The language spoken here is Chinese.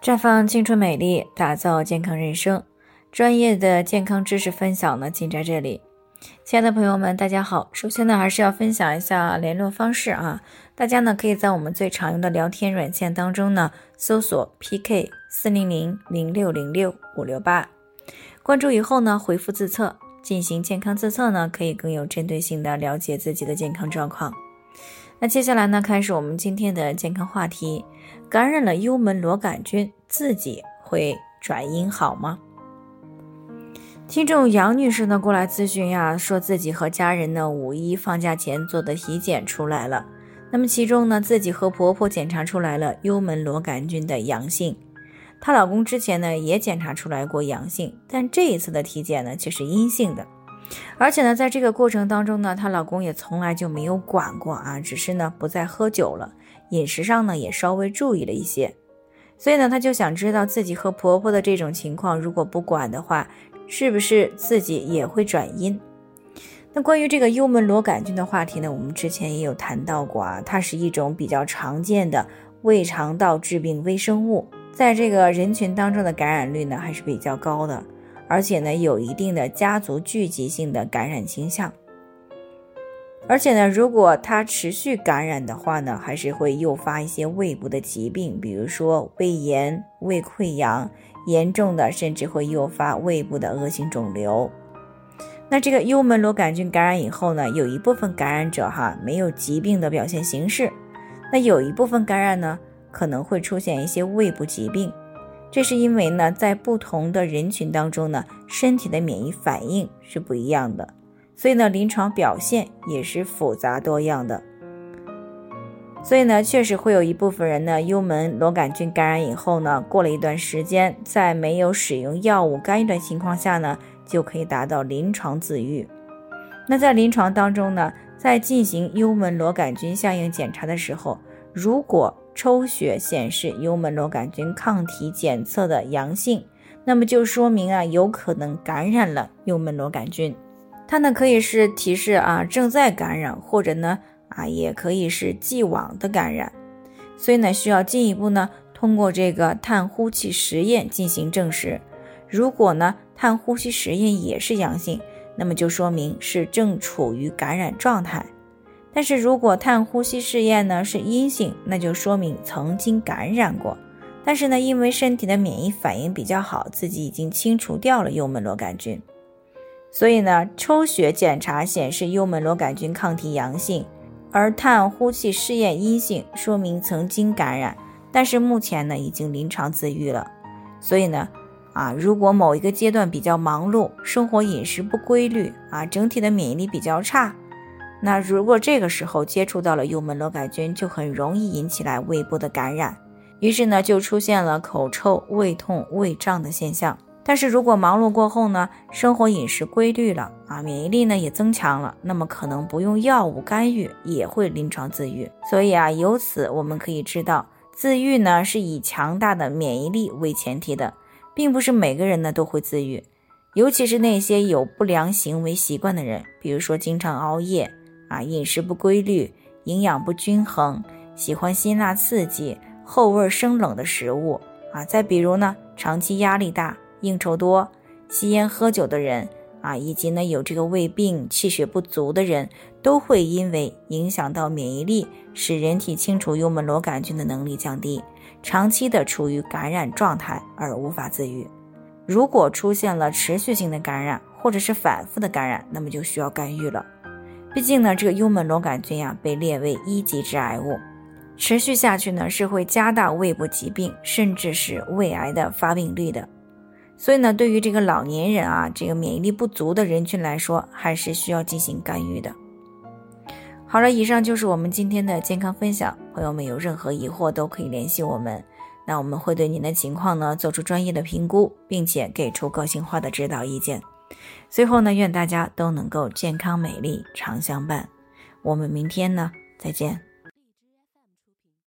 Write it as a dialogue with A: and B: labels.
A: 绽放青春美丽，打造健康人生。专业的健康知识分享呢，尽在这里。亲爱的朋友们，大家好。首先呢，还是要分享一下联络方式啊。大家呢，可以在我们最常用的聊天软件当中呢，搜索 PK 四零零零六零六五六八，关注以后呢，回复自测进行健康自测呢，可以更有针对性的了解自己的健康状况。那接下来呢，开始我们今天的健康话题。感染了幽门螺杆菌，自己会转阴好吗？听众杨女士呢过来咨询呀，说自己和家人呢五一放假前做的体检出来了，那么其中呢自己和婆婆检查出来了幽门螺杆菌的阳性，她老公之前呢也检查出来过阳性，但这一次的体检呢却是阴性的，而且呢在这个过程当中呢，她老公也从来就没有管过啊，只是呢不再喝酒了。饮食上呢也稍微注意了一些，所以呢，她就想知道自己和婆婆的这种情况，如果不管的话，是不是自己也会转阴？那关于这个幽门螺杆菌的话题呢，我们之前也有谈到过啊，它是一种比较常见的胃肠道致病微生物，在这个人群当中的感染率呢还是比较高的，而且呢有一定的家族聚集性的感染倾向。而且呢，如果它持续感染的话呢，还是会诱发一些胃部的疾病，比如说胃炎、胃溃疡，严重的甚至会诱发胃部的恶性肿瘤。那这个幽门螺杆菌感染以后呢，有一部分感染者哈没有疾病的表现形式，那有一部分感染呢可能会出现一些胃部疾病，这是因为呢在不同的人群当中呢，身体的免疫反应是不一样的。所以呢，临床表现也是复杂多样的。所以呢，确实会有一部分人呢，幽门螺杆菌感染以后呢，过了一段时间，在没有使用药物干预的情况下呢，就可以达到临床自愈。那在临床当中呢，在进行幽门螺杆菌相应检查的时候，如果抽血显示幽门螺杆菌抗体检测的阳性，那么就说明啊，有可能感染了幽门螺杆菌。它呢可以是提示啊正在感染，或者呢啊也可以是既往的感染，所以呢需要进一步呢通过这个碳呼气实验进行证实。如果呢碳呼吸实验也是阳性，那么就说明是正处于感染状态。但是如果碳呼吸试验呢是阴性，那就说明曾经感染过，但是呢因为身体的免疫反应比较好，自己已经清除掉了幽门螺杆菌。所以呢，抽血检查显示幽门螺杆菌抗体阳性，而碳呼气试验阴性，说明曾经感染，但是目前呢已经临床自愈了。所以呢，啊，如果某一个阶段比较忙碌，生活饮食不规律，啊，整体的免疫力比较差，那如果这个时候接触到了幽门螺杆菌，就很容易引起来胃部的感染，于是呢就出现了口臭、胃痛、胃胀的现象。但是如果忙碌过后呢，生活饮食规律了啊，免疫力呢也增强了，那么可能不用药物干预也会临床自愈。所以啊，由此我们可以知道，自愈呢是以强大的免疫力为前提的，并不是每个人呢都会自愈，尤其是那些有不良行为习惯的人，比如说经常熬夜啊，饮食不规律，营养不均衡，喜欢辛辣刺激、后味生冷的食物啊，再比如呢，长期压力大。应酬多、吸烟喝酒的人啊，以及呢有这个胃病、气血不足的人，都会因为影响到免疫力，使人体清除幽门螺杆菌的能力降低，长期的处于感染状态而无法自愈。如果出现了持续性的感染或者是反复的感染，那么就需要干预了。毕竟呢，这个幽门螺杆菌呀被列为一级致癌物，持续下去呢是会加大胃部疾病甚至是胃癌的发病率的。所以呢，对于这个老年人啊，这个免疫力不足的人群来说，还是需要进行干预的。好了，以上就是我们今天的健康分享。朋友们有任何疑惑都可以联系我们，那我们会对您的情况呢做出专业的评估，并且给出个性化的指导意见。最后呢，愿大家都能够健康美丽常相伴。我们明天呢再见。